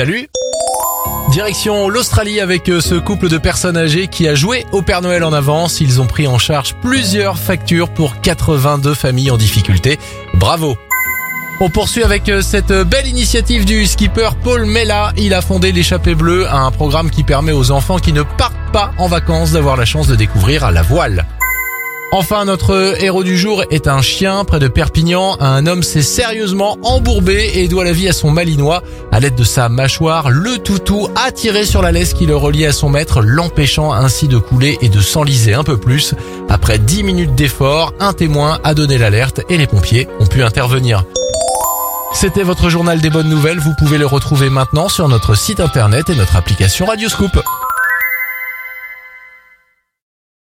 Salut Direction l'Australie avec euh, ce couple de personnes âgées qui a joué au Père Noël en avance. Ils ont pris en charge plusieurs factures pour 82 familles en difficulté. Bravo on poursuit avec euh, cette belle initiative du skipper Paul Mella. Il a fondé l'échappée bleue, un programme qui permet aux enfants qui ne partent pas en vacances d'avoir la chance de découvrir la voile. Enfin, notre héros du jour est un chien près de Perpignan. Un homme s'est sérieusement embourbé et doit la vie à son malinois. À l'aide de sa mâchoire, le toutou a tiré sur la laisse qui le reliait à son maître, l'empêchant ainsi de couler et de s'enliser un peu plus. Après 10 minutes d'effort, un témoin a donné l'alerte et les pompiers ont pu intervenir. C'était votre journal des bonnes nouvelles. Vous pouvez le retrouver maintenant sur notre site internet et notre application Radioscoop.